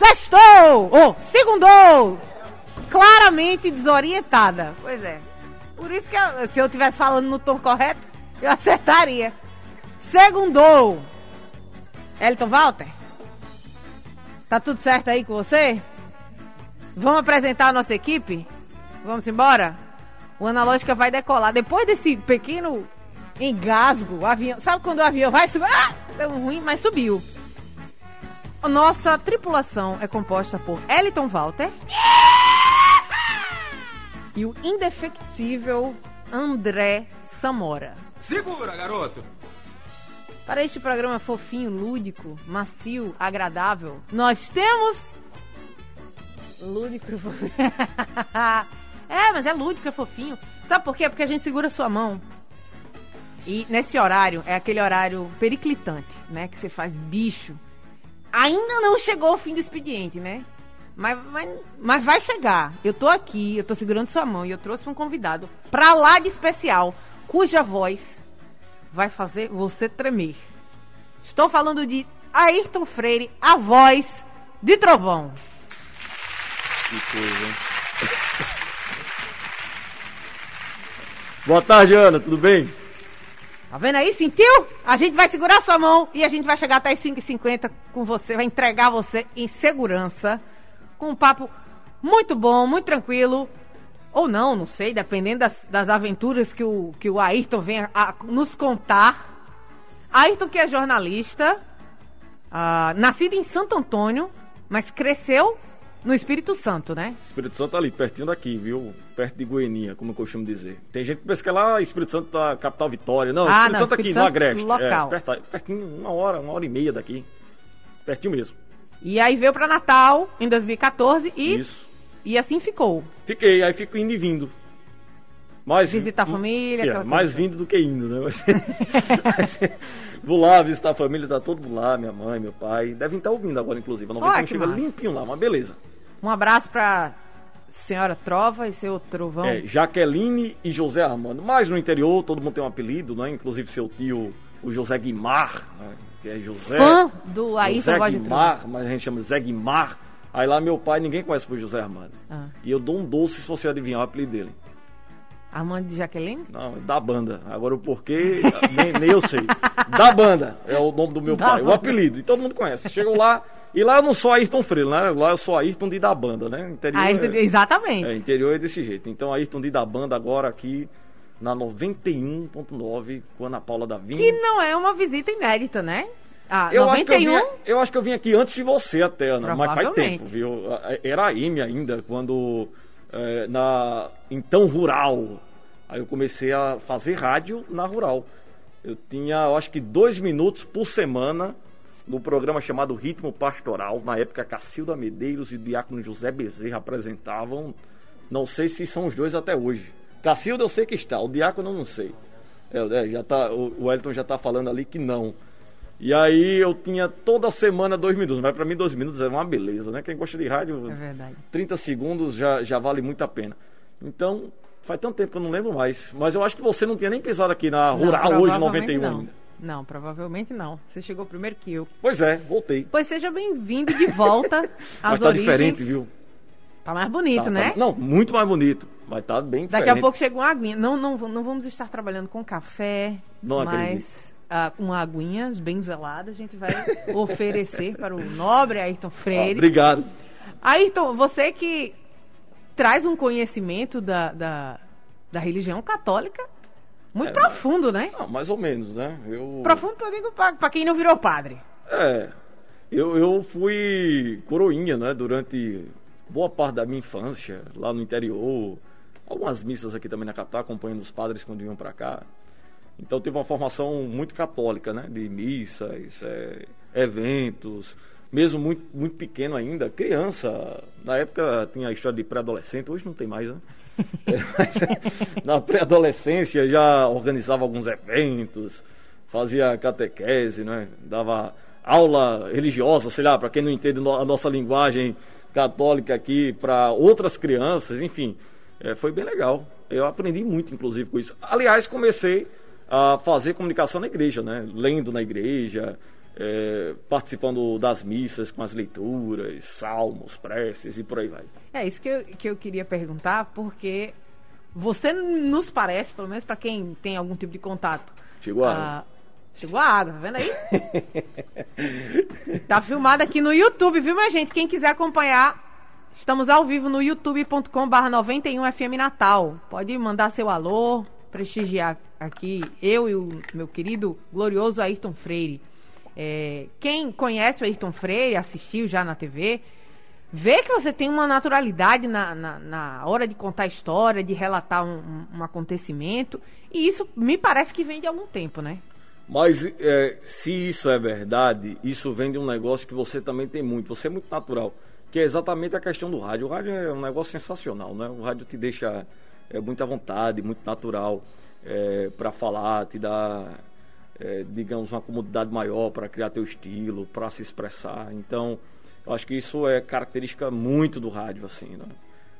sextou! Ou oh, segundou! Claramente desorientada. Pois é. Por isso que eu, se eu estivesse falando no tom correto, eu acertaria. Segundou! Elton Walter? Tá tudo certo aí com você? Vamos apresentar a nossa equipe? Vamos embora? O Analógica vai decolar. Depois desse pequeno engasgo, o avião. Sabe quando o avião vai subir? Ah! Deu ruim, mas subiu. Nossa tripulação é composta por Eliton Walter e o indefectível André Samora. Segura, garoto! Para este programa fofinho, lúdico, macio, agradável, nós temos. Lúdico e fofinho. é, mas é lúdico, é fofinho. Sabe por quê? Porque a gente segura sua mão. E nesse horário, é aquele horário periclitante, né? Que você faz bicho ainda não chegou o fim do expediente, né? Mas, mas, mas, vai chegar. Eu tô aqui, eu tô segurando sua mão e eu trouxe um convidado pra lá de especial, cuja voz vai fazer você tremer. Estou falando de Ayrton Freire, a voz de Trovão. Que coisa, hein? Boa tarde, Ana, tudo bem? Tá vendo aí? Sentiu? A gente vai segurar sua mão e a gente vai chegar até as 5h50 com você, vai entregar você em segurança, com um papo muito bom, muito tranquilo. Ou não, não sei, dependendo das, das aventuras que o, que o Ayrton venha a nos contar. Ayrton, que é jornalista, uh, nascido em Santo Antônio, mas cresceu no Espírito Santo, né? Espírito Santo ali, pertinho daqui, viu? Perto de Goiânia, como eu costumo dizer. Tem gente que pensa que é lá Espírito Santo da capital Vitória. Não, ah, Espírito não, Santo Espírito aqui, Santo no Agreste. Local. É, perto, pertinho, uma hora, uma hora e meia daqui. Pertinho mesmo. E aí veio para Natal em 2014 e. Isso. E assim ficou. Fiquei, aí fico indo e vindo. Mais, Visitar a família, é, Mais vindo do que indo, né? Mas, vou lá visitar a família, tá todo mundo lá, minha mãe, meu pai. Devem estar ouvindo agora, inclusive. A 91 chega limpinho lá, mas beleza. Um abraço pra senhora Trova e seu Trovão. É, Jaqueline e José Armando. Mas no interior todo mundo tem um apelido, né? Inclusive seu tio, o José Guimar, né? que é José. Fã do Ayrton José Guimar, mas a gente chama Zé Guimar. Aí lá meu pai ninguém conhece por José Armando. Ah. E eu dou um doce se você adivinhar o apelido dele. Armando de Jaqueline? Não, é da banda. Agora o porquê, nem, nem eu sei. Da banda é o nome do meu Da pai, banda. o apelido. E todo mundo conhece. Chegam lá, e lá eu não sou Ayrton Freire, né? Lá eu sou Ayrton de da banda, né? Interior Ayrton, é, exatamente. é, interior é desse jeito. Então Ayrton de da banda agora aqui na 91.9 com a Ana Paula da Vinha. Que não é uma visita inédita, né? Ah, Eu acho, que eu, 91. eu acho que eu vim aqui antes de você até, Ana, mas faz tempo, viu? Era a M ainda, quando é, na então rural. Aí eu comecei a fazer rádio na rural. Eu tinha, eu acho que dois minutos por semana no programa chamado Ritmo Pastoral. Na época, Cacilda Medeiros e o Diácono José Bezerra apresentavam. Não sei se são os dois até hoje. Cacilda eu sei que está, o Diácono eu não sei. É, é, já tá, o, Elton já está falando ali que não. E aí eu tinha toda semana dois minutos, mas para mim dois minutos é uma beleza, né? Quem gosta de rádio, É verdade. 30 segundos já, já vale muito a pena. Então, faz tanto tempo que eu não lembro mais. Mas eu acho que você não tinha nem pisado aqui na Não, Rural hoje, provavelmente 91 não. ainda. Não, provavelmente não. Você chegou primeiro que eu. Pois é, voltei. Pois seja bem-vindo de volta às Mas tá origens. diferente, viu? Tá mais bonito, Tá- né? tá- não, muito mais bonito. Mas tá bem Daqui diferente. a pouco chega uma aguinha. Não, não, não vamos estar trabalhando com café, Não mas ah, com aguinhas bem zeladas a gente vai oferecer para o nobre Ayrton Ah, Freire. obrigado. Ayrton, você que traz um conhecimento da, da, da religião católica muito É, profundo, né? Ah, mais ou menos, né? Eu... Profundo que eu digo para quem não virou padre. É. Eu, eu fui coroinha, né? Durante boa parte da minha infância, lá no interior. Algumas missas aqui também na capital, acompanhando os padres quando vinham para cá. Então tive uma formação muito católica, né? De missas, é, eventos. mesmo muito, muito pequeno ainda, criança. Na época tinha a história de pré-adolescente, hoje não tem mais, né? Na pré-adolescência já organizava alguns eventos, fazia catequese, né? Dava aula religiosa, sei lá, para quem não entende a nossa linguagem católica aqui, para outras crianças, enfim. É, foi bem legal. Eu aprendi muito, inclusive, com isso. Aliás, comecei a fazer comunicação na igreja, né? Lendo na igreja, é, participando das missas com as leituras, salmos, preces e por aí vai. É isso que eu, que eu queria perguntar, porque você nos parece, pelo menos para quem tem algum tipo de contato. Chegou a água. Chegou a água, tá vendo aí? tá filmado aqui no YouTube, viu, minha gente? Quem quiser acompanhar, estamos ao vivo no youtube.com/barra 91 FM Natal. Pode mandar seu alô, prestigiar aqui eu e o meu querido glorioso Ayrton Freire. É, quem conhece o Ayrton Freire, assistiu já na TV, vê que você tem uma naturalidade na, na, na hora de contar história, de relatar um, um, um, acontecimento. E isso me parece que vem de algum tempo, né? Mas é, se isso é verdade, isso vem de um negócio que você também tem muito. Você é muito natural. Que é exatamente a questão do rádio. O rádio é um negócio sensacional, né? O rádio te deixa é, muita vontade, muito natural é, para falar, te dá é, digamos, uma comodidade maior para criar teu estilo, para se expressar. Então, eu acho que isso é característica muito do rádio, assim, né?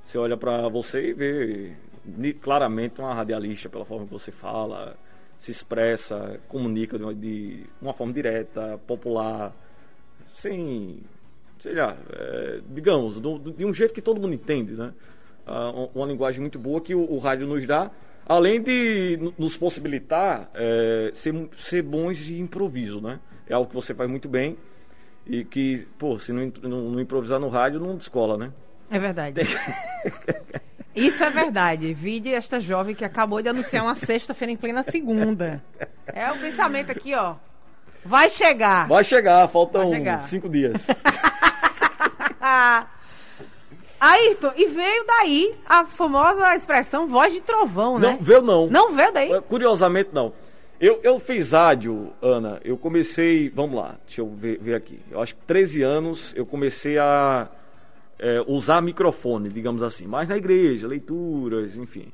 Você olha para você e vê claramente uma radialista pela forma que você fala, se expressa, comunica de uma, de uma forma direta, popular, sem, sei lá, é, digamos, do, de um jeito que todo mundo entende, né? Ah, uma linguagem muito boa que o, o rádio nos dá além de nos possibilitar é, ser, ser bons de improviso, né? É algo que você faz muito bem e que, pô, se não, não, não improvisar no rádio, não descola, né? É verdade. Isso é verdade. Vide esta jovem que acabou de anunciar uma sexta-feira em plena segunda. É o pensamento aqui, ó. Vai chegar. Vai chegar, faltam Vai chegar. cinco dias. Ayrton, e veio daí a famosa expressão voz de trovão, né? Não, veio não. Não veio daí? Curiosamente, não. Eu, eu fiz áudio, Ana, eu comecei, vamos lá, deixa eu ver, ver aqui. Eu acho que 13 anos eu comecei a é, usar microfone, digamos assim. Mas na igreja, leituras, enfim.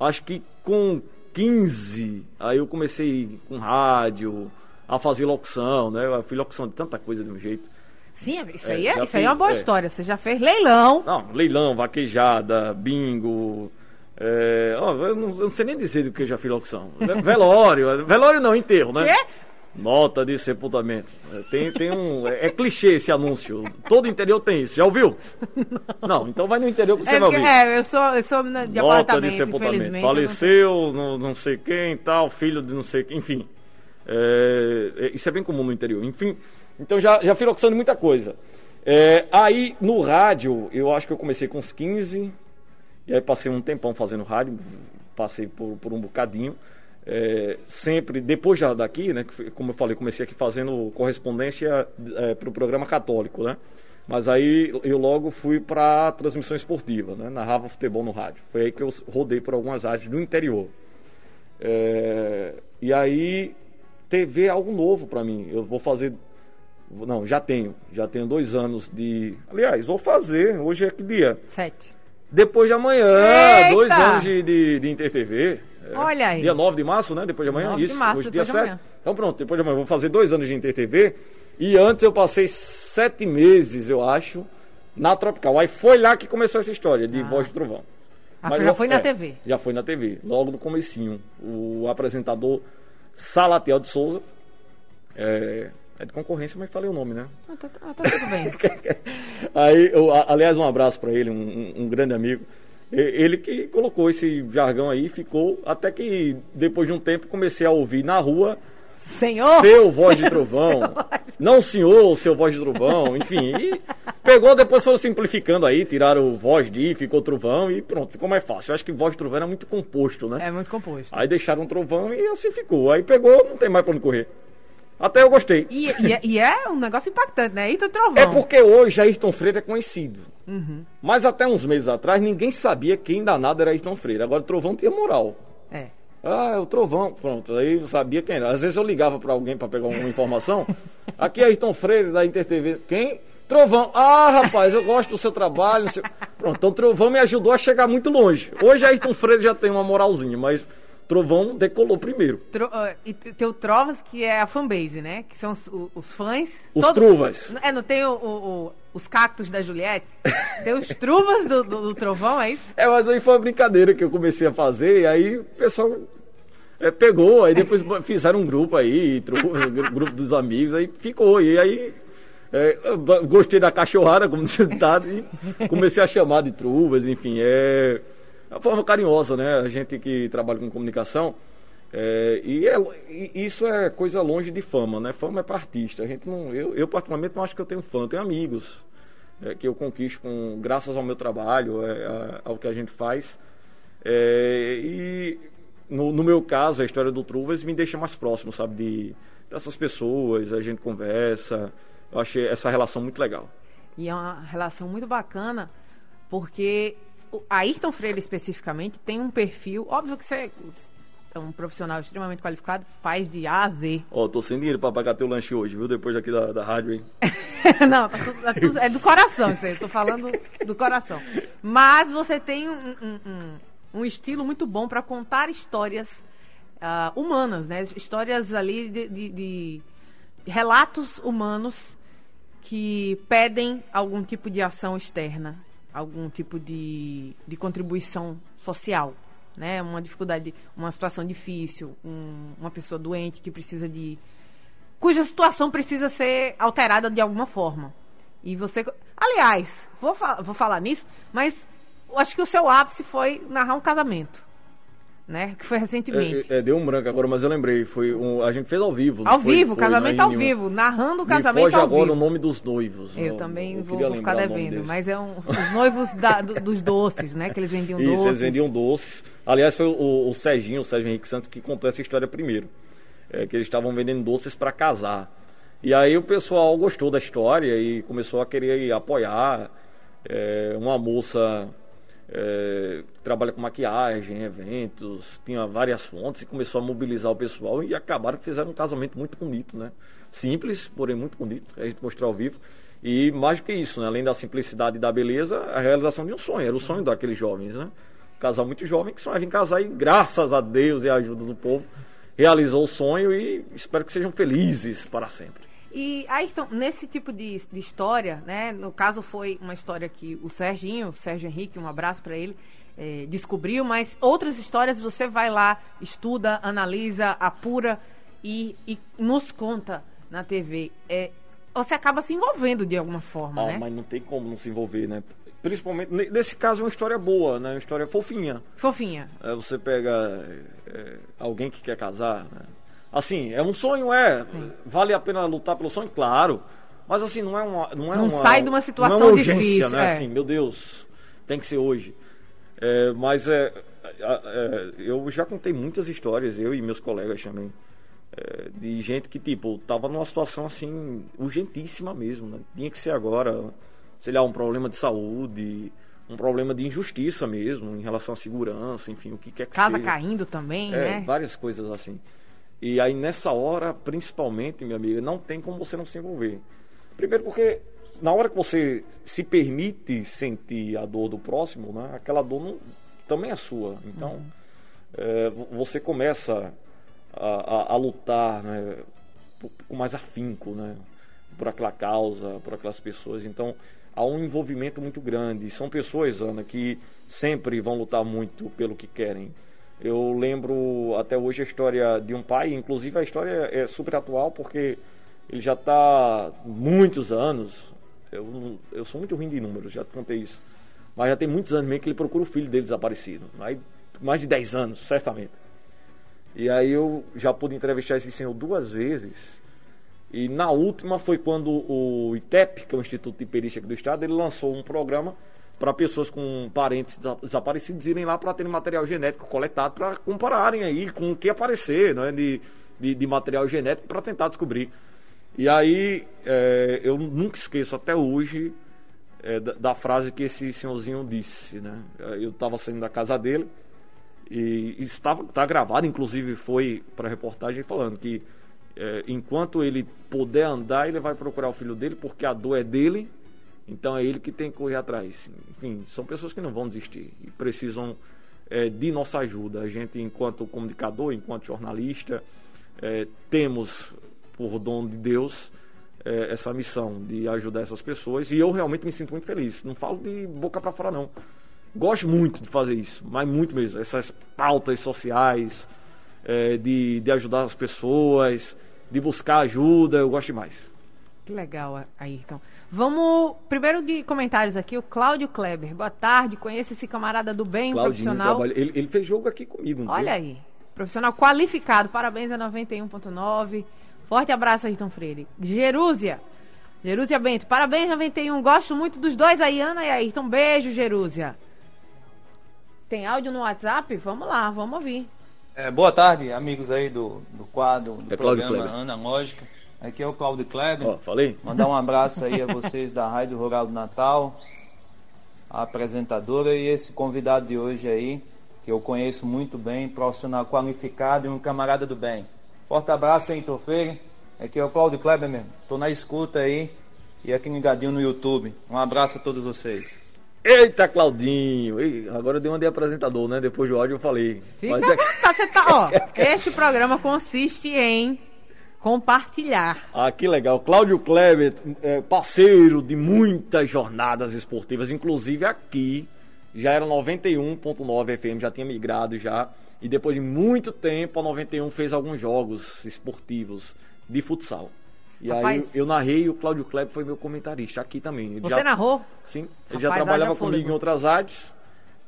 Acho que com 15, aí eu comecei com rádio, a fazer locução, né? Eu fiz locução de tanta coisa de um jeito. Sim, isso, é, aí, é, isso aí é uma boa é. história. Você já fez leilão. Não, leilão, vaquejada, bingo. É, ó, eu, não, eu, não, sei nem dizer do que eu já fiz locução. Velório. velório não, enterro, né? Quê? Nota de sepultamento. É, tem, tem um. É, é, clichê esse anúncio. Todo interior tem isso. Já ouviu? Não, não então vai no interior que você é, vai ouvir. É, eu sou, eu sou de Nota apartamento, de sepultamento. Faleceu, não, não sei quem, tal, filho de não sei quem, enfim. É, isso é bem comum no interior. Enfim, então já, já fui locução de muita coisa. É, aí no rádio, eu acho que eu comecei com uns 15, e aí passei um tempão fazendo rádio, passei por, por um bocadinho. É, sempre, depois já daqui, né, como eu falei, comecei aqui fazendo correspondência é, para o programa católico, né? Mas aí eu logo fui para transmissão esportiva, né? Narrava futebol no rádio. Foi aí que eu rodei por algumas rádios do interior. É, e aí TV é algo novo para mim. Eu vou fazer não, já tenho. Já tenho dois anos de. Aliás, vou fazer. Hoje é que dia? Sete. Depois de amanhã, Eita! dois anos de, de, de InterTV. É, Olha aí. Dia 9 de março, né? Depois de amanhã? 9 Isso. De março, Hoje dia de 7. Então pronto, depois de amanhã. Vou fazer dois anos de InterTV. E antes eu passei sete meses, eu acho, na Tropical. Aí foi lá que começou essa história de ah. Voz de Trovão. Ah, Mas já foi na é, TV? Já foi na TV, logo no comecinho. O apresentador Salatiel de Souza. É, é de concorrência, mas falei o nome, né? Ah, tá, tá, tá tudo bem. Aí, eu, aliás, um abraço para ele, um, um, grande amigo. Ele que colocou esse jargão aí, ficou, até que depois de um tempo comecei a ouvir na rua Senhor! Seu voz de trovão. não senhor, seu voz de trovão, enfim. E pegou, depois foram simplificando aí, tiraram voz de, ficou trovão e pronto, ficou mais fácil. Eu acho que voz de trovão era muito composto, né? É muito composto. Aí deixaram trovão e assim ficou. Aí pegou, não tem mais pra onde correr. Até eu gostei. E, e, é, e é um negócio impactante, né? Ayrton Trovão. É porque hoje Ayrton Freire é conhecido. Uhum. Mas até uns meses atrás ninguém sabia quem danado era Ayrton Freire. Agora o Trovão tinha moral. É. Ah, é o Trovão. Pronto, aí eu sabia quem era. Às vezes eu ligava para alguém para pegar uma informação. Aqui é Ayrton Freire, da InterTV. Quem? Trovão. Ah, rapaz, eu gosto do seu trabalho. Seu... Pronto, então Trovão me ajudou a chegar muito longe. Hoje Ayrton Freire já tem uma moralzinha, mas Trovão decolou primeiro. Tro, e tem o Trovas, que é a fanbase, né? Que são os, os fãs. Os todo, Truvas. É, não tem o, o, os cactos da Juliette? Tem os Truvas do, do, do, Trovão, é isso? É, mas aí foi uma brincadeira que eu comecei a fazer, e aí o pessoal é, pegou, aí depois fizeram um grupo aí, Truvas, grupo dos amigos, aí ficou. E aí é, gostei da cachorrada, como ditado, e comecei a chamar de Truvas, enfim, é uma forma carinhosa, né? A gente que trabalha com comunicação. É, e, é, e, isso é coisa longe de fama, né? Fama é para artista. A gente não, eu, eu particularmente não acho que eu tenho fã, tenho amigos é, que eu conquisto com, graças ao meu trabalho, é, ao que a gente faz. É, e no, no, meu caso, a história do Truvas me deixa mais próximo, sabe, de, dessas pessoas, a gente conversa. Eu achei essa relação muito legal. E é uma relação muito bacana, porque Ayrton Freire especificamente tem um perfil, óbvio que você é um profissional extremamente qualificado, faz de A a Z. Ó, oh, tô sem dinheiro pra pagar teu lanche hoje, viu? Depois aqui da, da rádio, hein? Não, tá tudo, tá tudo, é do coração isso aí, tô falando do coração. Mas você tem um, um, um, um estilo muito bom para contar histórias uh, humanas, né? Histórias ali de, de, de relatos humanos que pedem algum tipo de ação externa algum tipo de, de contribuição social, né? Uma dificuldade, uma situação difícil, um, uma pessoa doente que precisa de cuja situação precisa ser alterada de alguma forma. E você, aliás, vou, vou falar nisso, mas acho que o seu ápice foi narrar um casamento né? Que foi recentemente. É, é, deu um branco agora, mas eu lembrei. Foi um, a gente fez ao vivo. Ao foi, vivo, foi casamento ao vivo, narrando o casamento Me foge ao agora vivo. o nome dos noivos. Eu, também vou, vou ficar devendo, mas é um, os noivos da, do, dos doces, né? Que eles vendiam Isso, doces. eles vendiam doces. Aliás, foi o, o Serginho, o Sérgio Henrique Santos, que contou essa história primeiro. É, que eles estavam vendendo doces para casar. E aí o pessoal gostou da história e começou a querer apoiar. É, uma moça é, trabalha com maquiagem, eventos, tinha várias fontes e começou a mobilizar o pessoal e acabaram que fizeram um casamento muito bonito, né? Simples, porém muito bonito, a gente mostrou ao vivo. E mais do que isso, né? além da simplicidade e da beleza, a realização de um sonho, era o sonho daqueles jovens, né? Um casal muito jovem que sonhava em casar e graças a Deus e a ajuda do povo realizou o sonho e espero que sejam felizes para sempre. E aí, então, nesse tipo de, de história, né? No caso foi uma história que o Serginho, o Sérgio Henrique, um abraço para ele, é, descobriu, mas outras histórias você vai lá, estuda, analisa, apura e, e nos conta na TV. É, você acaba se envolvendo de alguma forma, ah, né? Mas não tem como não se envolver, né? Principalmente, nesse caso, é uma história boa, né? Uma história fofinha. Fofinha. É, você pega é, alguém que quer casar, né? Assim, é um sonho, é. Vale a pena lutar pelo sonho? Claro. Mas assim, não é uma. Não, é não uma, sai de uma situação não é uma urgência, difícil. né? É. Assim, meu Deus, tem que ser hoje. É, mas é, é, eu já contei muitas histórias, eu e meus colegas também, é, de gente que, tipo, tava numa situação assim, urgentíssima mesmo, né? Tinha que ser agora, sei lá, um problema de saúde, um problema de injustiça mesmo, em relação à segurança, enfim, o que quer que Casa seja. caindo também, É, né? várias coisas assim. E aí nessa hora, principalmente, minha amiga, não tem como você não se envolver. Primeiro porque na hora que você se permite sentir a dor do próximo, né, aquela dor não, também é sua. Então é, você começa a, a, a lutar né, com mais afinco, né, por aquela causa, por aquelas pessoas. Então há um envolvimento muito grande. São pessoas, Ana, que sempre vão lutar muito pelo que querem. Eu lembro até hoje a história de um pai, inclusive a história é super atual porque ele já está muitos anos. Eu, eu sou muito ruim de números, já te contei isso. Mas já tem muitos anos mesmo que ele procura o filho dele desaparecido. Aí, mais de 10 anos, certamente. E aí eu já pude entrevistar esse senhor duas vezes. E na última foi quando o ITEP, que é o Instituto de Perícia aqui do Estado, ele lançou um programa para pessoas com parentes desaparecidos irem lá para terem material genético coletado para compararem aí com o que aparecer né, de, de, de material genético para tentar descobrir. E aí é, eu nunca esqueço até hoje é, da, da, frase que esse senhorzinho disse. Né? Eu estava saindo da casa dele e, estava tá gravado, inclusive foi para reportagem falando que É, enquanto ele puder andar, ele vai procurar o filho dele, porque a dor é dele, então é ele que tem que correr atrás. Enfim, são pessoas que não vão desistir e precisam é, de nossa ajuda. A gente, enquanto comunicador, enquanto jornalista, é, temos, por dom de Deus, é, essa missão de ajudar essas pessoas e eu realmente me sinto muito feliz. Não falo de boca para fora, não. Gosto muito de fazer isso, mas muito mesmo. Essas pautas sociais, é, de, de ajudar as pessoas, de buscar ajuda, eu gosto demais. Que legal, Ayrton. Vamos, primeiro de comentários aqui, o Cláudio Kleber. Boa tarde, conheço esse camarada do bem, Claudinho, profissional. Trabalha, ele, ele, fez jogo aqui comigo. Olha aí, profissional qualificado, parabéns a 91.9. Forte abraço, Ayrton Freire. Jerúzia, Jerúzia Bento, parabéns 91, gosto muito dos dois, aí, Ana e Ayrton. Beijo, Jerúzia. Tem áudio no WhatsApp? Vamos lá, vamos ouvir. É, boa tarde, amigos aí do, do quadro, do é programa Analógica. Aqui é o Cláudio Kleber. Oh, falei. Mandar um abraço aí a vocês da Rádio Rural do Natal, a apresentadora e esse convidado de hoje aí, que eu conheço muito bem, profissional qualificado e um camarada do bem. Forte abraço aí, Feire. Aqui é o Cláudio Kleber mesmo. Tô na escuta aí e aqui ligadinho no YouTube. Um abraço a todos vocês. Eita, Claudinho! agora eu dei uma de apresentador, né? Depois do áudio eu falei. Fica Mas é... tá, você tá, ó, este programa consiste em compartilhar. Ah, que legal. Cláudio Kleber, é, parceiro de muitas jornadas esportivas, inclusive aqui, já era 91.9 FM, já tinha migrado já. E depois de muito tempo, a 91 fez alguns jogos esportivos de futsal. E Rapaz, aí eu, eu, narrei e o Cláudio Kleber foi meu comentarista aqui também. Ele Você já, narrou? Sim. Ele Rapaz, já trabalhava comigo em outras áreas.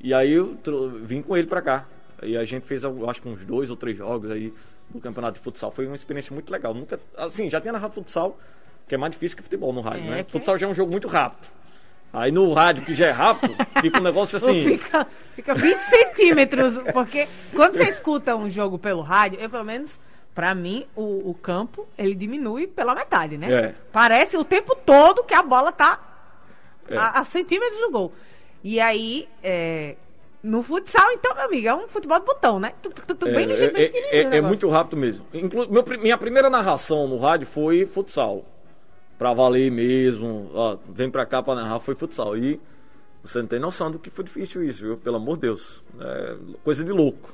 E aí eu vim com ele para cá. E a gente fez, acho que uns dois ou três jogos aí do campeonato de futsal. Foi uma experiência muito legal. Nunca, assim, já tinha narrado futsal, que é mais difícil que futebol no rádio, é, né? Futsal já é um jogo muito rápido. Aí no rádio, que já é rápido, fica um negócio assim. Fica, fica 20 centímetros. Porque quando você escuta um jogo pelo rádio, eu pelo menos para mim, o, o, campo, ele diminui pela metade, né? É. Parece o tempo todo que a bola tá é. a, a, centímetros do gol. E aí, é, no futsal, então, meu amigo, é um futebol de botão, né? Tu, tu, tu, bem no jeito é, é, é, é muito rápido mesmo. Inclu meu, minha primeira narração no rádio foi futsal. Pra valer mesmo. Ó, vem pra cá pra narrar, foi futsal. E você não tem noção do que foi difícil isso, viu? Pelo amor de Deus. É coisa de louco.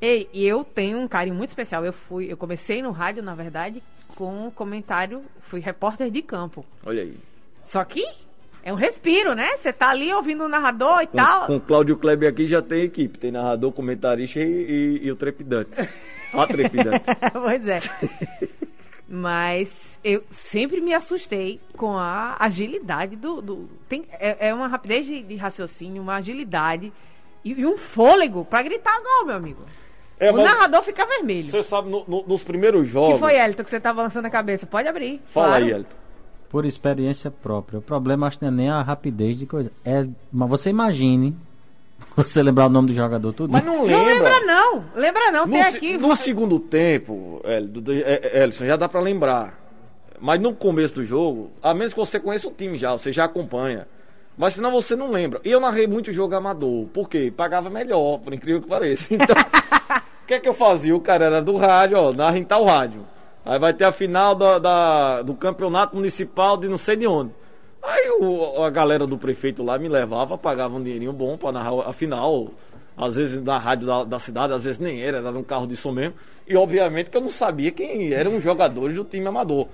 Ei, eu tenho um carinho muito especial. Eu fui, eu comecei no rádio, na verdade, com um comentário, fui repórter de campo. Olha aí. Só que é um respiro, né? Você tá ali ouvindo o narrador e com, tal. Com o Cláudio Kleber aqui já tem equipe, tem narrador, comentarista e, e, e o trepidante. A trepidante. pois é. Mas eu sempre me assustei com a agilidade do. do tem, é, é uma rapidez de, de raciocínio, uma agilidade e, e um fôlego para gritar gol, meu amigo. É, o narrador fica vermelho. Você sabe, no, no, nos primeiros jogos. que foi, Elton, que você estava lançando a cabeça? Pode abrir. Fala claro. aí, Elton. Por experiência própria. O problema acho que não é nem a rapidez de coisa. É, mas você imagine você lembrar o nome do jogador tudo. Mas não lembra. Não lembra não. Lembra não, no, tem aqui. No segundo tempo, Elson, já dá para lembrar. Mas no começo do jogo, a menos que você conheça o time já, você já acompanha. Mas senão você não lembra. E eu narrei muito jogo amador. Por quê? Pagava melhor, por incrível que pareça. Então, o que é que eu fazia? O cara era do rádio, ó, narra em tal rádio. Aí vai ter a final da, da, do campeonato municipal de não sei de onde. Aí o, a galera do prefeito lá me levava, pagava um dinheirinho bom para narrar a final. Às vezes na rádio da, da, cidade, às vezes nem era, era um carro de som mesmo. E obviamente que eu não sabia quem eram os jogadores do time amador.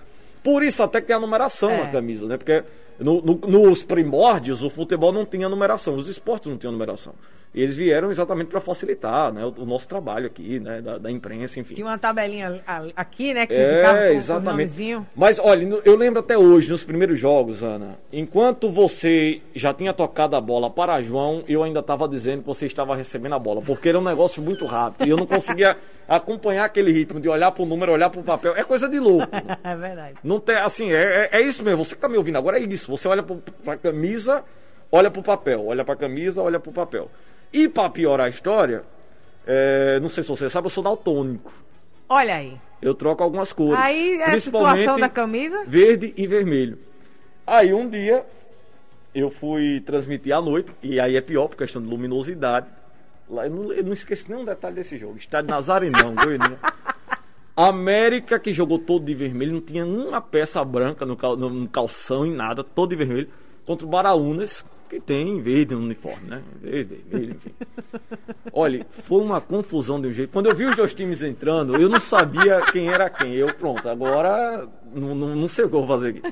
Por isso até que tem a numeração é. na camisa, né? Porque no, no, nos primórdios, o futebol não tinha numeração, os esportes não tinham numeração. E eles vieram exatamente para facilitar né, o, o, nosso trabalho aqui, né, da, da, imprensa, enfim. Tinha uma tabelinha aqui, né, que você é, ficava com, exatamente. Com Mas olha, eu lembro até hoje, nos primeiros jogos, Ana, enquanto você já tinha tocado a bola para João, eu ainda estava dizendo que você estava recebendo a bola, porque era um negócio muito rápido e eu não conseguia acompanhar aquele ritmo de olhar para o número, olhar para o papel. É coisa de louco. é verdade. Não tem, assim, é, é, é isso mesmo. Você que está me ouvindo agora é isso. Você olha para a camisa, olha para o papel, olha para a camisa, olha para o papel. E para piorar a história, é, não sei se você sabe, eu sou daltônico. Olha aí. Eu troco algumas cores. Aí é a situação da camisa? Verde e vermelho. Aí um dia eu fui transmitir à noite, e aí é pior por questão de luminosidade. Lá, eu, não, eu não esqueci nenhum detalhe desse jogo. Estádio Nazarenão, Goiânia. América que jogou todo de vermelho, não tinha uma peça branca no, cal, no calção e nada, todo de vermelho. Contra o Baraunas, que tem verde no uniforme, né? Verde, vermelho, enfim. Olha, foi uma confusão de um jeito. Quando eu vi os dois times entrando, eu não sabia quem era quem. Eu, pronto, agora não, não, não sei o que eu vou fazer aqui.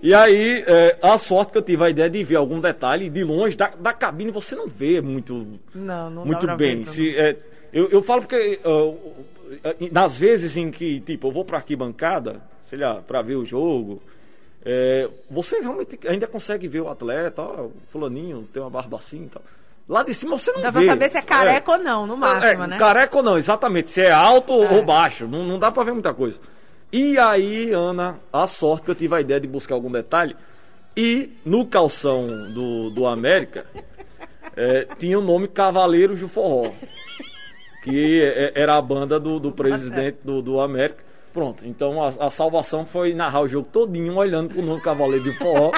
E aí, é, a sorte que eu tive a ideia de ver algum detalhe de longe da, da cabine, você não vê muito, Não, não muito bem. ver, Se, é, eu, eu falo porque uh, nas vezes em que, tipo, eu vou pra arquibancada, sei lá, pra ver o jogo, é, você realmente ainda consegue ver o atleta, ó, o fulaninho tem uma barba assim e tal. Lá de cima você não Dá vê. pra saber se é careca ou não, no máximo, É, né? Careca ou não, exatamente. Se é alto É. ou baixo. Não, não dá pra ver muita coisa. E aí, Ana, a sorte que eu tive a ideia de buscar algum detalhe. E no calção do, do América é, tinha o nome Cavaleiros do Forró. Que é- era a banda do, do presidente do, do América. Pronto, então a, a salvação foi narrar o jogo todinho olhando pro nome Cavaleiro do Forró.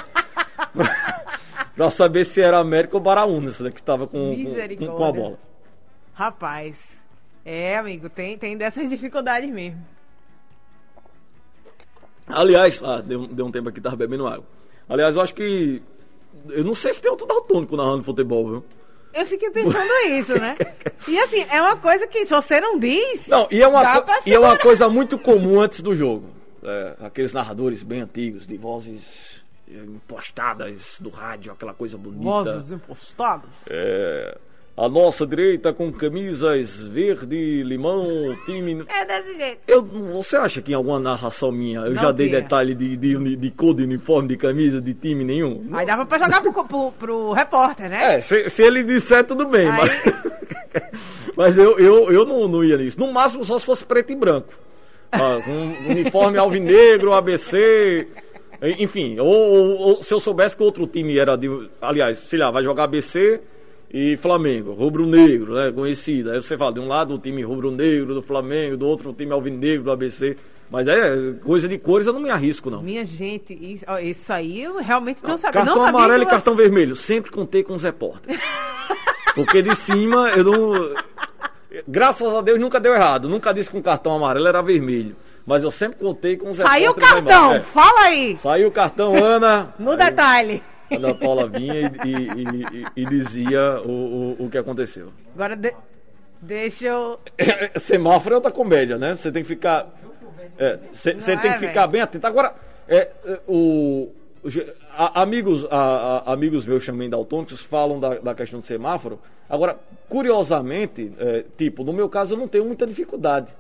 pra saber se era América ou Baraunas, né, que tava com, com, com, a bola. Rapaz. É, amigo, tem, tem dessas dificuldades mesmo. Aliás, ah, deu, deu um tempo aqui que tava bebendo água. Aliás, eu acho que. Eu não sei se tem outro daltônico narrando futebol, viu? Eu fiquei pensando isso, né? E assim, é uma coisa que se você não diz. Não, e é uma, Dá co- pra e é uma coisa muito comum antes do jogo. É, aqueles narradores bem antigos, de vozes é, impostadas do rádio, aquela coisa bonita. Vozes impostadas. É, a nossa direita com camisas verde, limão, time. É desse jeito. Eu, você acha que em alguma narração minha eu Não já dei tinha. detalhe de, de, de cor de uniforme, de camisa, de time nenhum? Aí dava pra jogar pro, pro, pro repórter, né? É, se, se ele disser, tudo bem, Aí- mas, mas eu, eu, eu não, não ia nisso. No máximo só se fosse preto e branco. Ah, um uniforme alvinegro, ABC, enfim. Ou, ou- ou se eu soubesse que outro time era de. Aliás, sei lá, vai jogar ABC e Flamengo, rubro-negro, né? Conhecido. Aí você fala, de um lado o time rubro-negro do Flamengo, do outro o time alvinegro do ABC. Mas é coisa de cores, eu não me arrisco, não. Minha gente, isso, isso aí eu realmente não, sabia. Cartão não sabia amarelo e você- cartão vermelho. Sempre contei com os repórteres. Porque de cima eu não. Graças a Deus nunca deu errado. Nunca disse que um cartão amarelo era vermelho. Mas eu sempre contei com os Saiu o repórteres lá cartão, embaixo. É. fala aí, Saiu o cartão, Ana. no Aí detalhe. A Ana Paula vinha e, e- e- e dizia o, o, o que aconteceu. Agora de- deixa eu. Semáforo é outra comédia, né? Você tem que ficar. Você Não tem é, que ficar bem atento. Agora, é, é, o, a- amigos, a- a- amigos meus também daltônicos falam da, da questão do semáforo. Agora, curiosamente, é, tipo, no meu caso eu não tenho muita dificuldade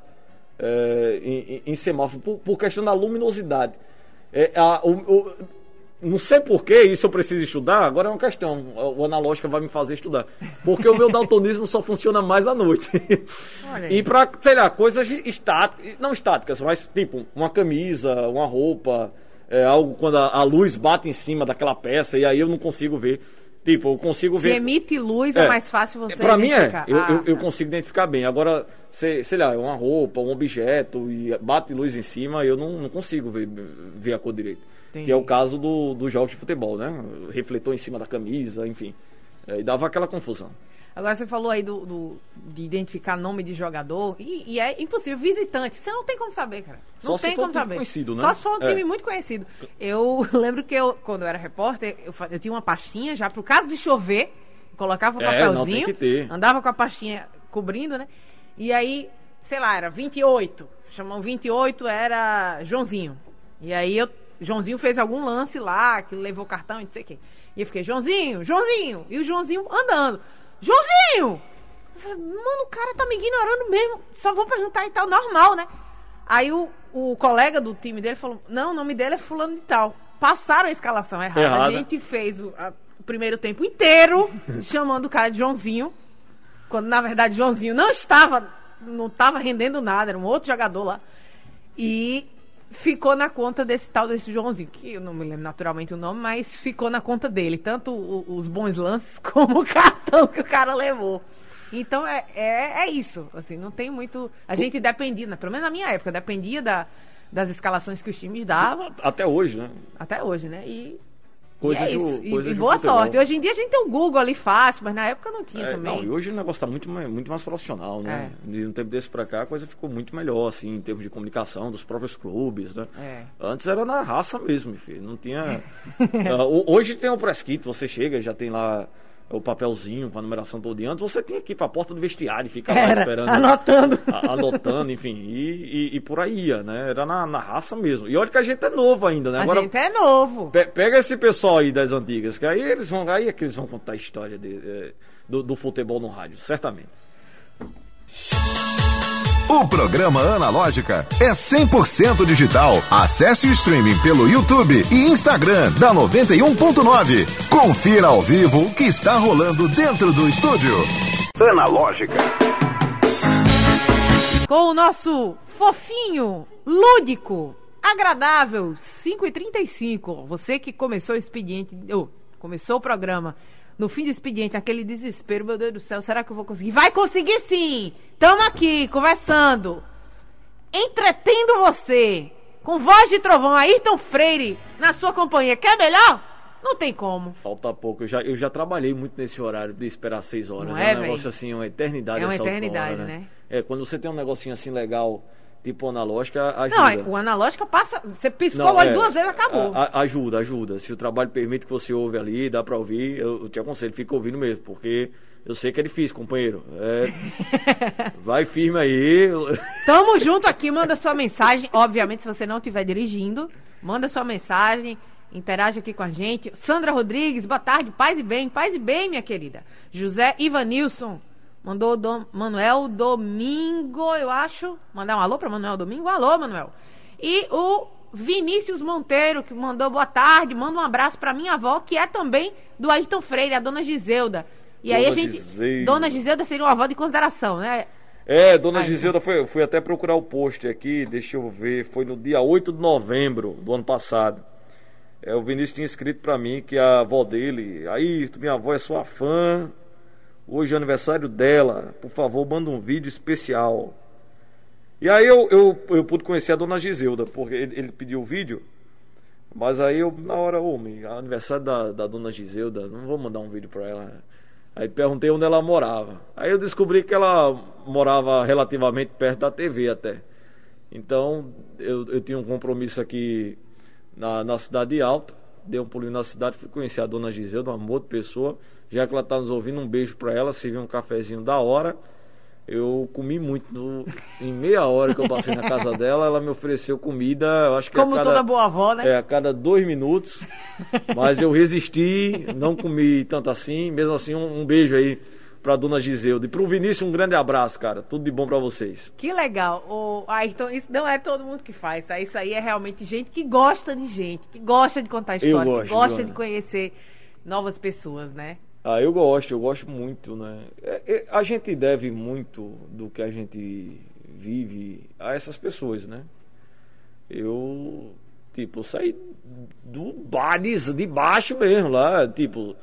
é, em, em- em semáforo por, por questão da luminosidade. É, a- o- o- não sei porquê, isso eu preciso estudar, agora é uma questão. O analógica vai me fazer estudar. Porque o meu daltonismo só funciona mais à noite. E pra, sei lá, coisas estáticas, não estáticas, mas tipo, uma camisa, uma roupa, é, algo quando a, a luz bate em cima daquela peça e aí eu não consigo ver. Tipo, eu consigo Se ver. emite luz, é, É. mais fácil você. Pra mim é, eu, Ah, eu, eu tá. consigo identificar bem. Agora, sei, sei lá, é uma roupa, um objeto e bate luz em cima, eu não, não consigo ver, ver a cor direito. Entendi. Que é o caso do, do jogos de futebol, né? Refletor em cima da camisa, enfim. É, e dava aquela confusão. Agora você falou aí do, do- de identificar nome de jogador e, e é impossível. Visitante, você não tem como saber, cara. Não Só se tem um como time saber. conhecido, né? Só se for um É. time muito conhecido. Eu lembro que eu, quando eu era repórter, eu, eu tinha uma pastinha já pro caso de chover, colocava o É, papelzinho, não, tem que ter. andava com a pastinha cobrindo, né? E aí, sei lá, era 28. Chamam 28 era Joãozinho. E aí eu Joãozinho fez algum lance lá, que levou cartão e não sei o quê. E eu fiquei, Joãozinho, Joãozinho. E o Joãozinho andando. Joãozinho! Eu falei, mano, o cara tá me ignorando mesmo. Só vou perguntar e tal, normal, né? Aí o, o colega do time dele falou: Não, o nome dele é Fulano de Tal. Passaram a escalação errada. Errada. A gente fez o, a- o primeiro tempo inteiro chamando o cara de Joãozinho. Quando na verdade Joãozinho não estava, não estava rendendo nada, era um outro jogador lá. E ficou na conta desse tal desse Joãozinho, que eu não me lembro naturalmente o nome, mas ficou na conta dele, tanto os bons lances como o cartão que o cara levou. Então é, é, é isso, assim, não tem muito. A gente dependia, né, pelo menos na minha época, dependia da, das escalações que os times davam, Até hoje, né? até hoje, né? E Coisa e é de, isso. E- coisa e de boa futebol. sorte. Hoje em dia a gente tem o Google ali fácil, mas na época não tinha É, também. não, e hoje o negócio está muito mais, muito mais profissional, né? É. De um tempo desse pra cá a coisa ficou muito melhor, assim, em termos de comunicação, dos próprios clubes, né? É. Antes era na raça mesmo, filho. Não tinha. Ho- hoje tem o press kit, você chega, já tem lá o papelzinho com a numeração todo dia. Antes você tinha que ir pra porta do vestiário e ficar lá Era, esperando. anotando. a- anotando, enfim, e, e- e por aí ia, né? Era na, na raça mesmo. E olha que a gente é novo ainda, né? A Agora, gente é novo. Pe- Pega esse pessoal aí das antigas, que aí eles vão, aí é que eles vão contar a história de, eh, do, do futebol no rádio, certamente. O programa Analógica é 100% digital. Acesse o streaming pelo YouTube e Instagram da 91.9. Confira ao vivo o que está rolando dentro do estúdio. Analógica. Com o nosso fofinho, lúdico, agradável, 5h35. Você que começou o expediente, ou começou o programa no fim do expediente, aquele desespero, meu Deus do céu, será que eu vou conseguir? Vai conseguir sim! Tamo aqui, conversando, entretendo você, com voz de trovão, Ayrton Freire, na sua companhia. Quer melhor? Não tem como. Falta pouco. Eu já, eu já trabalhei muito nesse horário de esperar seis horas. Não é, é, um negócio véi? assim, uma eternidade. É uma eternidade, hora, né? É, quando você tem um negocinho assim legal, tipo analógica, ajuda. Não, é, o analógico passa, você piscou Não, o olho é, duas vezes, acabou. a- a- ajuda, ajuda. Se o trabalho permite que você ouve ali, dá pra ouvir, eu, eu te aconselho, fica ouvindo mesmo, porque eu sei que é difícil, companheiro. É, vai firme aí. Tamo junto aqui, manda sua mensagem. Obviamente, se você não estiver dirigindo, manda sua mensagem, interage aqui com a gente. Sandra Rodrigues, boa tarde, paz e bem, paz e bem, minha querida. José Ivanilson, mandou Dom, Manuel Domingo, eu acho. Mandar um alô para Manuel Domingo? Alô, Manuel. E o Vinícius Monteiro, que mandou boa tarde, manda um abraço para minha avó, que é também do Ayrton Freire, a dona Giselda. E aí a Dona gente. Giselda. Dona Giselda seria uma avó de consideração, né? É, dona Ai, Giselda, foi, fui até procurar o post aqui, deixa eu ver, foi no dia 8 de novembro do ano passado. É, o Vinícius tinha escrito pra mim que a avó dele, aí, minha avó é sua fã, hoje é aniversário dela, por favor, manda um vídeo especial. E aí eu, eu, eu pude conhecer a dona Giselda, porque ele, ele pediu o vídeo, mas aí eu, na hora, homem, aniversário da, da dona Giselda, não vou mandar um vídeo pra ela. Aí perguntei onde ela morava. Aí eu descobri que ela morava relativamente perto da TV até. Então eu, eu tinha um compromisso aqui na, na Cidade Alta. Dei um pulinho na cidade, fui conhecer a dona Giselda, uma amor de pessoa. Já que ela está nos ouvindo, um beijo para ela, servi um cafezinho da hora. Eu comi muito. no- em meia hora que eu passei na casa dela, ela me ofereceu comida. Eu acho que a Como cada- toda boa avó, né? é, a cada dois minutos. Mas eu resisti, não comi tanto assim. Mesmo assim, um, um beijo aí pra dona Giselda. E pro Vinícius, um grande abraço, cara. Tudo de bom pra vocês. Que legal. O Ayrton, isso não é todo mundo que faz, tá? Isso aí é realmente gente que gosta de gente, que gosta de contar história, gosto, que gosta Joana. de conhecer novas pessoas, né? Ah, eu gosto, eu gosto muito, né? É, é, a gente deve muito do que a gente vive a essas pessoas, né? Eu, tipo, saí do bar de, baixo mesmo lá, tipo,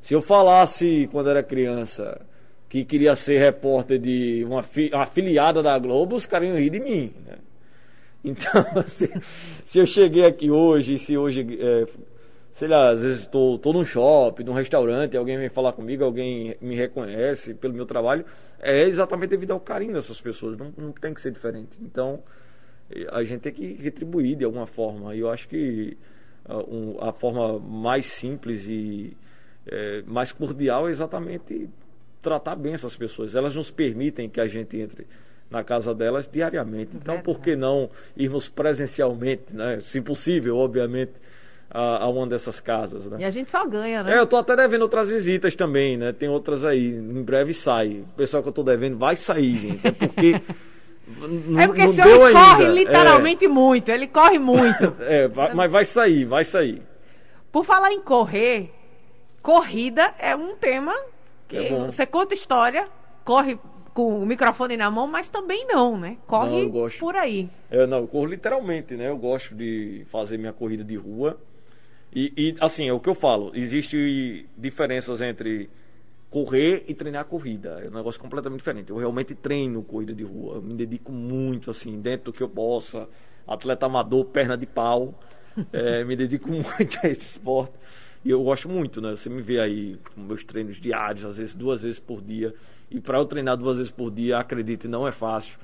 se eu falasse quando era criança que queria ser repórter de uma, uma afiliada da Globo, os caras iam rir de mim, né? Então, se, se eu cheguei aqui hoje, se hoje, é, sei lá, às vezes estou tô, num shopping, num restaurante, alguém vem falar comigo, alguém me reconhece pelo meu trabalho, é exatamente devido ao carinho dessas pessoas, não, não tem que ser diferente. Então, a gente tem que retribuir de alguma forma. E eu acho que ah, um- a forma mais simples e eh, mais cordial é exatamente tratar bem essas pessoas. Elas nos permitem que a gente entre na casa delas diariamente. Então, por que não irmos presencialmente, né? se possível, obviamente, a, a uma dessas casas, né? E a gente só ganha, né? É, eu tô até devendo outras visitas também, né? Tem outras aí. Em breve sai. O pessoal que eu tô devendo vai sair, gente. É porque. É porque não esse homem ainda. corre literalmente muito, ele corre muito. É, é, vai- mas vai sair, vai sair. Por falar em correr, corrida é um tema que É você conta história, corre com o microfone na mão, mas também não, né? Não, Corre eu gosto. por aí. É, não, eu corro literalmente, né? Eu gosto de fazer minha corrida de rua. E, e, assim, é o que eu falo. Existe diferenças entre correr e treinar corrida. É um negócio completamente diferente. Eu realmente treino corrida de rua. Eu me dedico muito, assim, dentro do que eu possa. Atleta amador, perna de pau. É, me dedico muito a esse esporte. E eu gosto muito, né? Você me vê aí com meus treinos diários, às vezes duas vezes por dia. E para eu treinar duas vezes por dia, acredite, não é fácil.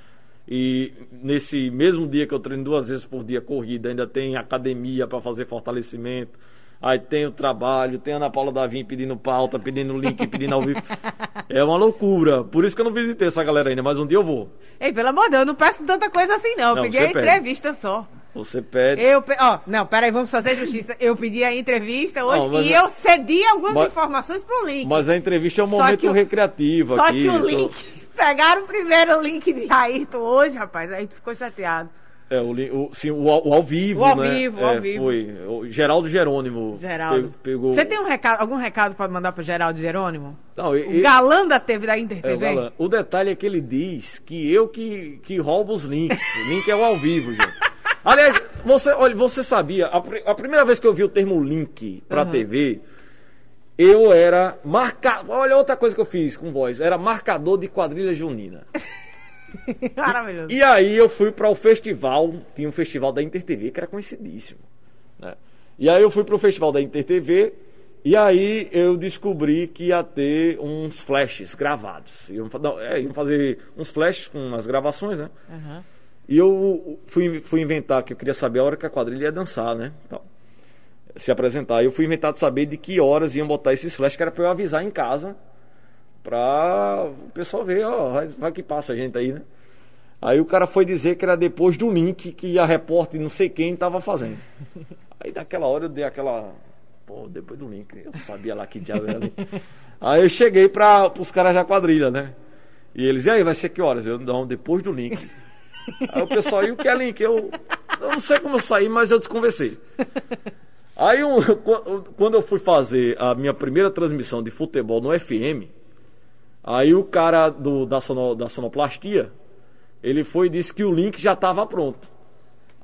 E nesse mesmo dia que eu treino duas vezes por dia corrida, ainda tem academia para fazer fortalecimento. Aí tem o trabalho, tem a Ana Paula Davim pedindo pauta, pedindo link, pedindo ao vivo. É uma loucura. Por isso que eu não visitei essa galera ainda, mas um dia eu vou. Ei, pelo amor de Deus, eu não peço tanta coisa assim, não. Eu Não, você a entrevista só. Você pede. Eu, pe- ó, não, peraí, vamos fazer justiça. Eu pedi a entrevista hoje Não, e é- eu cedi algumas Mas- informações pro link. Mas a entrevista é um momento o- recreativo Só aqui. que o eu tô- link. Pegaram primeiro o link de Ayrton hoje, rapaz. Aí tu ficou chateado. É, o, o, sim, o, ao- o ao vivo, O ao né? vivo, o ao É, vivo. Foi. O Geraldo Jerônimo. Geraldo. pe- Pegou... Você tem um recado, algum recado pra mandar pro Geraldo Jerônimo? Não, O e- e- galã da TV da Inter É, TV? o galã. O detalhe é que ele diz que eu que, que roubo os links. O link é o ao vivo, gente. Aliás, você, olha, você sabia, a, a primeira vez que eu vi o termo link pra TV, eu era marcador. Olha outra coisa que eu fiz com voz, era marcador de quadrilha junina. Maravilhoso. E aí eu fui para o festival, tinha um festival da Inter TV que era conhecidíssimo. Né? E aí eu fui para o festival da Inter TV e aí eu descobri que ia ter uns flashes gravados. Iam, não, é, iam fazer uns flashes com as gravações, né? Aham. E eu fui, fui inventar que eu queria saber a hora que a quadrilha ia dançar, né? Tal. Se apresentar. Eu fui inventar de saber de que horas iam botar esses flashes, que era pra eu avisar em casa. Pra o pessoal ver, ó, vai, vai que passa a gente aí, né? Aí o cara foi dizer que era depois do link que a repórter não sei quem tava fazendo. Aí naquela hora eu dei aquela. Pô, depois do link, eu sabia lá que diabo era ali. Aí eu cheguei para os caras da quadrilha, né? E eles, e aí, vai ser que horas? Eu, não, depois do link. Aí o pessoal, e o que é link? Eu, eu não sei como eu saí, mas eu desconversei. Aí um, qu- quando eu fui fazer a minha primeira transmissão de futebol no FM, aí o cara do, da, sono, da sonoplastia, ele foi e disse que o link já estava pronto.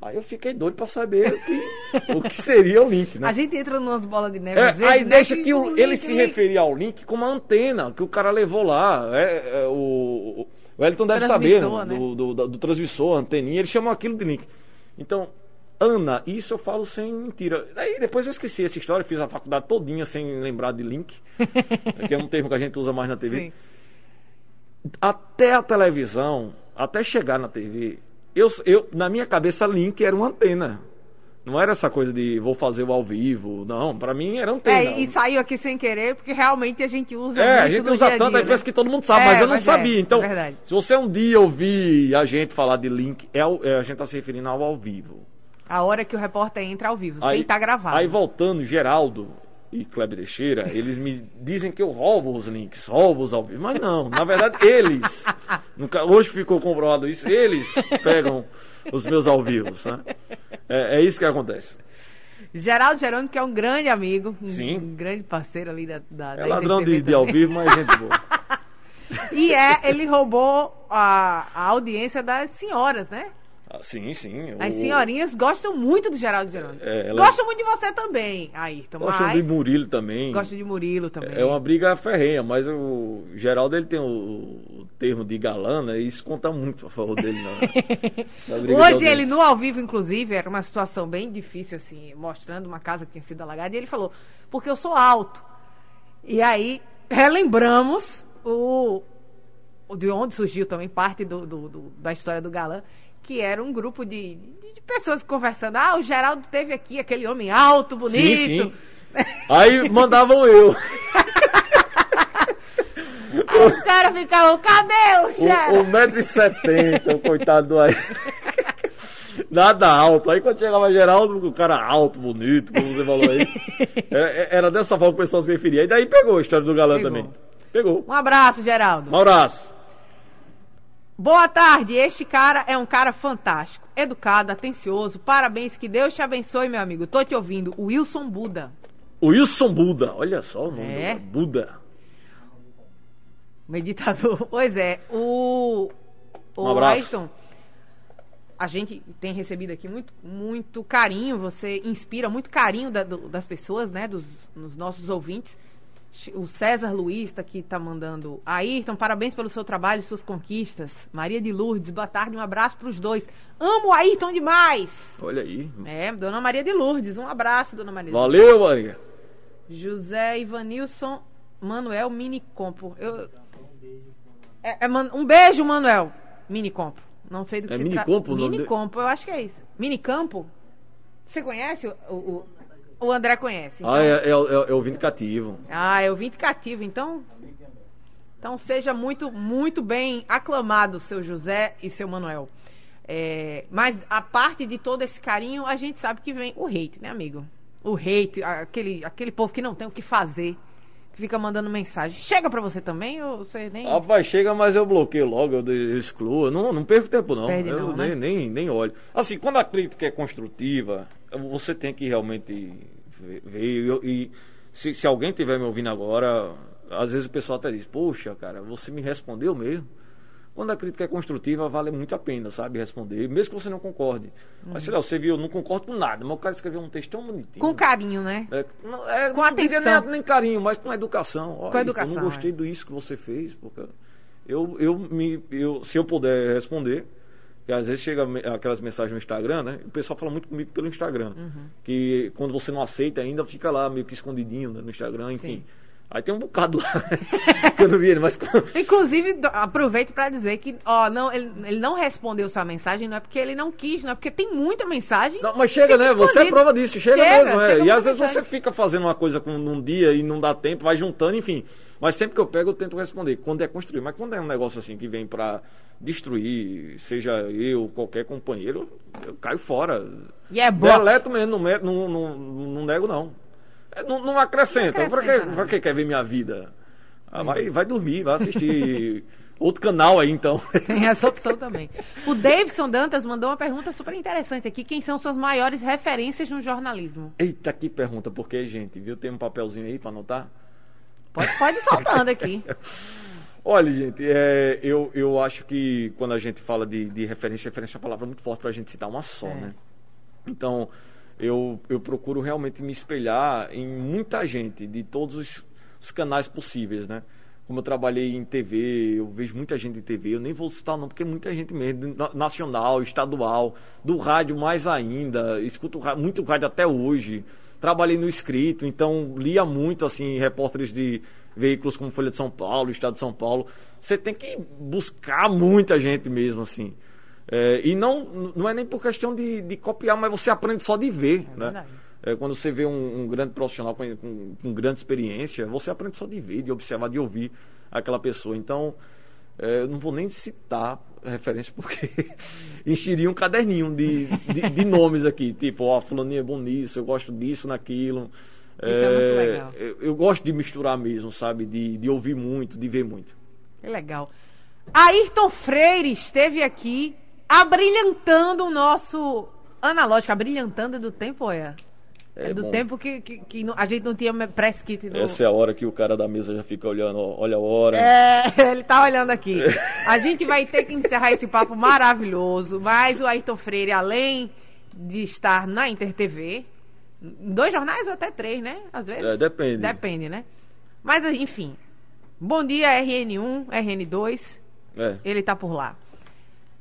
Aí eu fiquei doido para saber o que, o que seria o link, né? A gente entra numas bolas de neve É, vezes, aí né, deixa que o- link, ele se link- referia ao link como a antena que o cara levou lá. É, é, o, o Wellington deve saber né, né? do, do, do- do transmissor, a anteninha, ele chamou aquilo de link. Então, Ana, isso eu falo sem mentira. Aí depois eu esqueci essa história, fiz a faculdade todinha sem lembrar de link, que é um termo que a gente usa mais na TV. Sim. Até a televisão, até chegar na TV, eu, eu, na minha cabeça, link era uma antena. Não era essa coisa de vou fazer o ao vivo. Não, pra mim era antena. É, e saiu aqui sem querer, porque realmente a gente usa É, a gente usa dia tanto, dia, aí parece né? que todo mundo sabe, É, mas eu não mas é, sabia. então, é se você um dia ouvir a gente falar de link, é, é, a gente tá se referindo ao ao vivo. A hora que o repórter entra ao vivo, sem Aí, estar gravado. Aí voltando, Geraldo e Kleber Teixeira, eles me dizem que eu roubo os links, roubo os ao vivo. Mas não, na verdade, eles. nunca- hoje ficou comprovado isso, eles pegam os meus ao vivos, né? É, é isso que acontece. Geraldo Jerônimo, que é um grande amigo, um, Sim. um grande parceiro ali da, da É da ladrão de, de ao vivo, mas gente boa. E é, ele roubou a, a audiência das senhoras, né? Ah, sim, sim. As o- senhorinhas gostam muito do Geraldo Jerônimo. É, ela- Gostam muito de você também, Ayrton, Gostam mas de Murilo também. gostam de Murilo também. É uma briga ferrenha, mas o Geraldo ele tem o, o termo de galã, né? E isso conta muito a favor dele na, na briga de Hoje ele no ao vivo, inclusive, era uma situação bem difícil, assim, mostrando uma casa que tinha sido alagada, e ele falou, porque eu sou alto. E aí, relembramos o, o de onde surgiu também parte do, do- do- da história do galã, que era um grupo de, de- pessoas conversando. Ah, o Geraldo teve aqui aquele homem alto, bonito. Sim, sim. Aí mandavam eu. Aí os caras ficavam, cadê o Geraldo? O 1,70m, o coitado do aí. Nada alto. Aí quando chegava Geraldo, o cara alto, bonito, como você falou aí. Era, era dessa forma que o pessoal se referia. E daí pegou a história do galã Pegou. também. Pegou. Um abraço, Geraldo. Um abraço. Boa tarde, este cara é um cara fantástico, educado, atencioso. Parabéns, que Deus te abençoe, meu amigo. Tô te ouvindo, Wilson Buda. Wilson Buda. Olha só o nome É. do Buda. Meditador. Pois é, o. O Um abraço. Ayrton, a gente tem recebido aqui muito, muito carinho, você inspira muito carinho da- do- das pessoas, né? Dos, nos nossos ouvintes. O César Luiz tá aqui, tá mandando. Ayrton, parabéns pelo seu trabalho e suas conquistas. Maria de Lourdes, boa tarde, um abraço pros dois. Amo o Ayrton demais! Olha aí. É, Dona Maria de Lourdes, um abraço, Dona Maria. de Valeu, Maria. José Ivanilson Manuel Minicompo. Eu... É, é um beijo, Manuel. Minicompo. Não sei do que É se Minicompo trata. nome dele? Minicompo, eu acho que é isso. Minicampo? Você conhece? O, o, o André conhece. Ah, então- é, é, é, é o vindicativo. Ah, eu vim cativo, então. Então seja muito, muito bem aclamado, seu José e seu Manuel. É, mas a parte de todo esse carinho, a gente sabe que vem o hate, né, amigo? O hate, aquele, aquele povo que não tem o que fazer, que fica mandando mensagem. Chega pra você também ou você nem. Rapaz, chega, mas eu bloqueio logo, eu, excluo. Eu não, não perco tempo, não. Perde eu não, nem, né? nem, nem olho. Assim, quando a crítica é construtiva, você tem que realmente ver. e e se, se alguém estiver me ouvindo agora, às vezes o pessoal até diz, poxa, cara, você me respondeu mesmo. Quando a crítica é construtiva, vale muito a pena, sabe? Responder, mesmo que você não concorde. Mas sei lá, você viu, eu não concordo com nada, mas o cara escreveu um texto tão bonitinho. Com carinho, né? É, não, é, Com não atenção. Nem, nem carinho, mas com educação. Ó, Com isso, educação, Eu não gostei é. disso que você fez, porque eu, eu me, eu, se eu puder responder, que às vezes chega aquelas mensagens no Instagram, né? O pessoal fala muito comigo pelo Instagram, Uhum. que quando você não aceita ainda fica lá meio que escondidinho né, no Instagram, enfim. Aí tem um bocado lá que eu não vi ele, mas Inclusive, aproveito pra dizer que, ó, não, ele, ele não respondeu sua mensagem, não é porque ele não quis, não é porque tem muita mensagem. Não, mas chega, né? Você é escondido. prova disso, chega, Chega, mesmo, é. chega E muita às vezes mensagem. você fica fazendo uma coisa com, num dia e não dá tempo, vai juntando, enfim. Mas sempre que eu pego, eu tento responder. Quando é construir. Mas quando é um negócio assim que vem pra destruir, seja eu, qualquer companheiro, eu caio fora. E é bom. Deleto mesmo, não, não, não, não nego, não. É, Não, não acrescenta. Não Pra, acrescenta que, pra que quer ver minha vida? Ah, vai, vai dormir, vai assistir outro canal aí, então. Tem essa opção também. O Davidson Dantas mandou uma pergunta super interessante aqui. Quem são suas maiores referências no jornalismo? Eita, que pergunta, porque, gente, viu? Tem um papelzinho aí pra anotar? Pode, pode ir soltando aqui. Olha, gente, é, eu, eu acho que quando a gente fala de, de referência, referência é uma palavra muito forte para a gente citar uma só, É. né? Então, eu, eu procuro realmente me espelhar em muita gente, de todos os, os canais possíveis, né? Como eu trabalhei em TV, eu vejo muita gente em TV, eu nem vou citar não, porque é muita gente mesmo, na- nacional, estadual, do rádio mais ainda, escuto muito rádio até hoje. Trabalhei no escrito, então lia muito, assim, repórteres de veículos como Folha de São Paulo, Estado de São Paulo. Você tem que buscar muita gente mesmo, assim. É, e não, não é nem por questão de, de copiar, mas você aprende só de ver, né? verdade. É, quando você vê um, um grande profissional com, com- com grande experiência, você aprende só de ver, de observar, de ouvir aquela pessoa. Então, é, eu não vou nem citar referência, porque encheria um caderninho de, de, de nomes aqui, tipo, ó, fulaninho é bom nisso, eu gosto disso, naquilo. Isso é muito legal. Eu, eu gosto de misturar mesmo, sabe? De, de ouvir muito, de ver muito. Que legal. Ayrton Freire esteve aqui abrilhantando o nosso analógico. Abrilhantando do tempo, é? É, É do bom. tempo que, que, que a gente não tinha press kit. Essa é a hora que o cara da mesa já fica olhando, olha a hora. É, ele tá olhando aqui. A gente vai ter que encerrar esse papo maravilhoso, mas o Ayrton Freire, além de estar na Inter TV, dois jornais ou até três, né? Às vezes. É, depende. Depende, né? Mas, enfim. Bom dia, RN1, RN2. É. Ele tá por lá.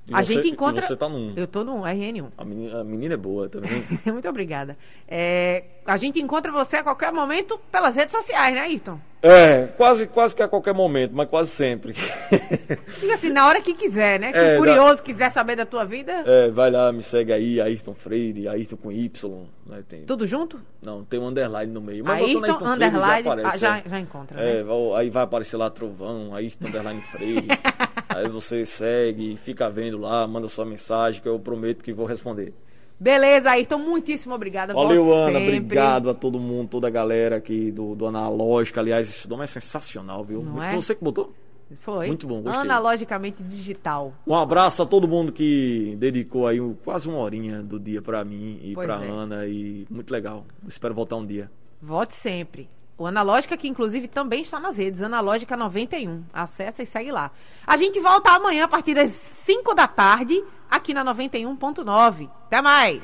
E a você- gente encontra. Você tá num. Eu tô no RN1. A menina, a menina é boa também. Muito obrigada. É, a gente encontra você a qualquer momento pelas redes sociais, né, Ayrton? É, quase, quase que a qualquer momento, mas quase sempre. Diga assim, na hora que quiser, né? Que É, o curioso quiser saber da tua vida, É, vai lá, me segue aí, Ayrton Freire, Ayrton com Y. Né, tem, tudo junto? Não, tem um underline no meio. Mas botando Ayrton, Freire, underline, já aparece. ah, já, é. já encontra, É, né? vai- aí vai aparecer lá Trovão, Ayrton underline Freire. aí você segue, fica vendo lá, manda sua mensagem que eu prometo que vou responder. Beleza, Ayrton, muitíssimo obrigada. Valeu, Ana. sempre. Obrigado a todo mundo, toda a galera aqui do, do Analógica. Aliás, esse nome é sensacional, viu? Não Muito- é? Você que botou? Foi. Muito bom, gostei. Analogicamente digital. Um abraço a todo mundo que dedicou aí quase uma horinha do dia pra mim e pra é. Ana. E muito legal. Espero voltar um dia. Volte sempre. O Analógica, que inclusive também está nas redes, Analógica 91. Acessa e segue lá. A gente volta amanhã a partir das 5 da tarde, aqui na 91.9. Até mais!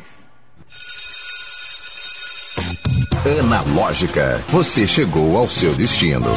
Analógica, você chegou ao seu destino.